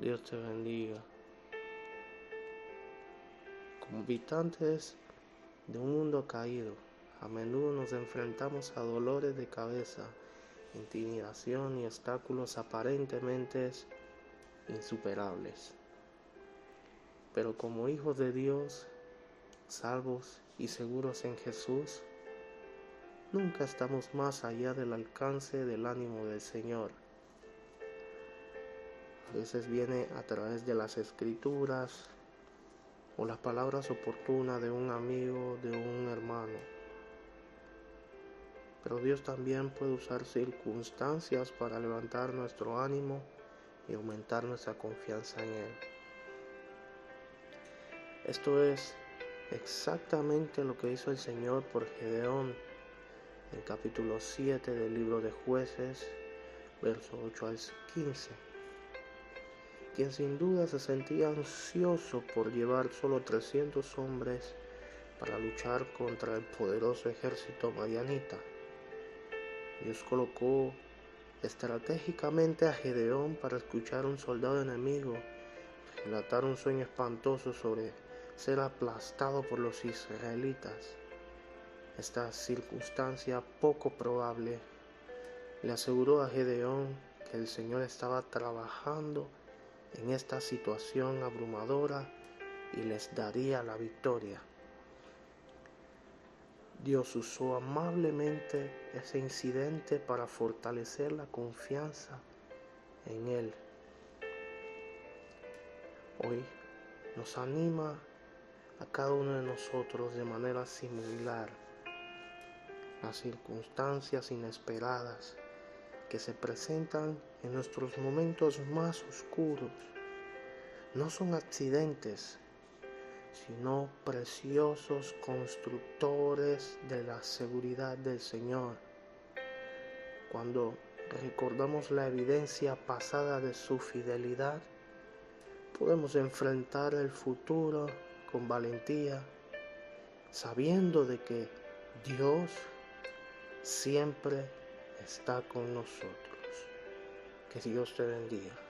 Dios te bendiga. Como habitantes de un mundo caído, a menudo nos enfrentamos a dolores de cabeza, intimidación y obstáculos aparentemente insuperables. Pero como hijos de Dios, salvos y seguros en Jesús, nunca estamos más allá del alcance del ánimo del Señor. A veces viene a través de las escrituras o las palabras oportunas de un amigo, de un hermano. Pero Dios también puede usar circunstancias para levantar nuestro ánimo y aumentar nuestra confianza en Él. Esto es exactamente lo que hizo el Señor por Gedeón en capítulo 7 del libro de jueces, verso 8 al 15 quien sin duda se sentía ansioso por llevar solo 300 hombres para luchar contra el poderoso ejército marianita. Dios colocó estratégicamente a Gedeón para escuchar a un soldado enemigo relatar un sueño espantoso sobre ser aplastado por los israelitas. Esta circunstancia poco probable le aseguró a Gedeón que el Señor estaba trabajando en esta situación abrumadora y les daría la victoria. Dios usó amablemente ese incidente para fortalecer la confianza en Él. Hoy nos anima a cada uno de nosotros de manera similar. Las circunstancias inesperadas que se presentan en nuestros momentos más oscuros no son accidentes, sino preciosos constructores de la seguridad del Señor. Cuando recordamos la evidencia pasada de su fidelidad, podemos enfrentar el futuro con valentía, sabiendo de que Dios siempre está con nosotros. Que Dios te bendiga.